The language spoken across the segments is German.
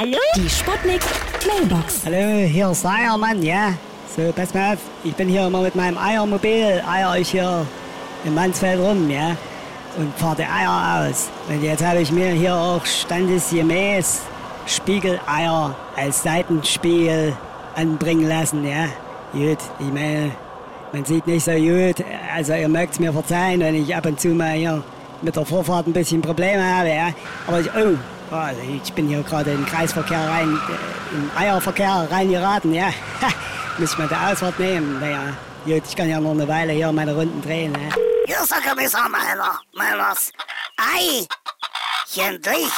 Hallo? Die Sputnik Mailbox. Hallo, hier ist Eiermann, ja? So, pass mal auf, ich bin hier immer mit meinem Eiermobil, eier ich hier im Mansfeld rum, ja? Und fahre die Eier aus. Und jetzt habe ich mir hier auch standesgemäß Spiegeleier als Seitenspiegel anbringen lassen, ja? Gut, ich meine, man sieht nicht so gut, also ihr mögt es mir verzeihen, wenn ich ab und zu mal hier mit der Vorfahrt ein bisschen Probleme habe, ja? Aber ich, oh, oh, also ich bin hier gerade in den Kreisverkehr rein, äh, im Eierverkehr reingeraten, ja? Muss ich mal die Ausfahrt nehmen, naja. Gut, ich kann ja noch eine Weile hier meine Runden drehen, ja? Hier ist der Kommissar Meiner. Meiners. Ei, dich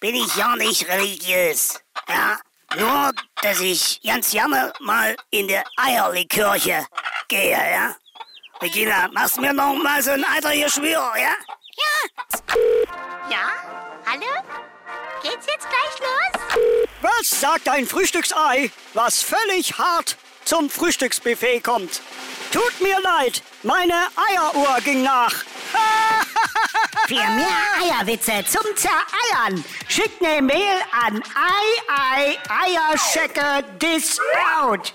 bin ich ja nicht religiös. Ja, nur, dass ich ganz gerne mal in der Eierlikörche gehe, ja? Regina, machst mir noch mal so ein Eitergeschwür, ja? Ja. Ja? Hallo? Geht's jetzt gleich los? Was sagt ein Frühstücksei, was völlig hart zum Frühstücksbuffet kommt? Tut mir leid, meine Eieruhr ging nach. Für mehr Eierwitze zum Zereiern schickt eine Mail an ei ei Eierschecke dis out.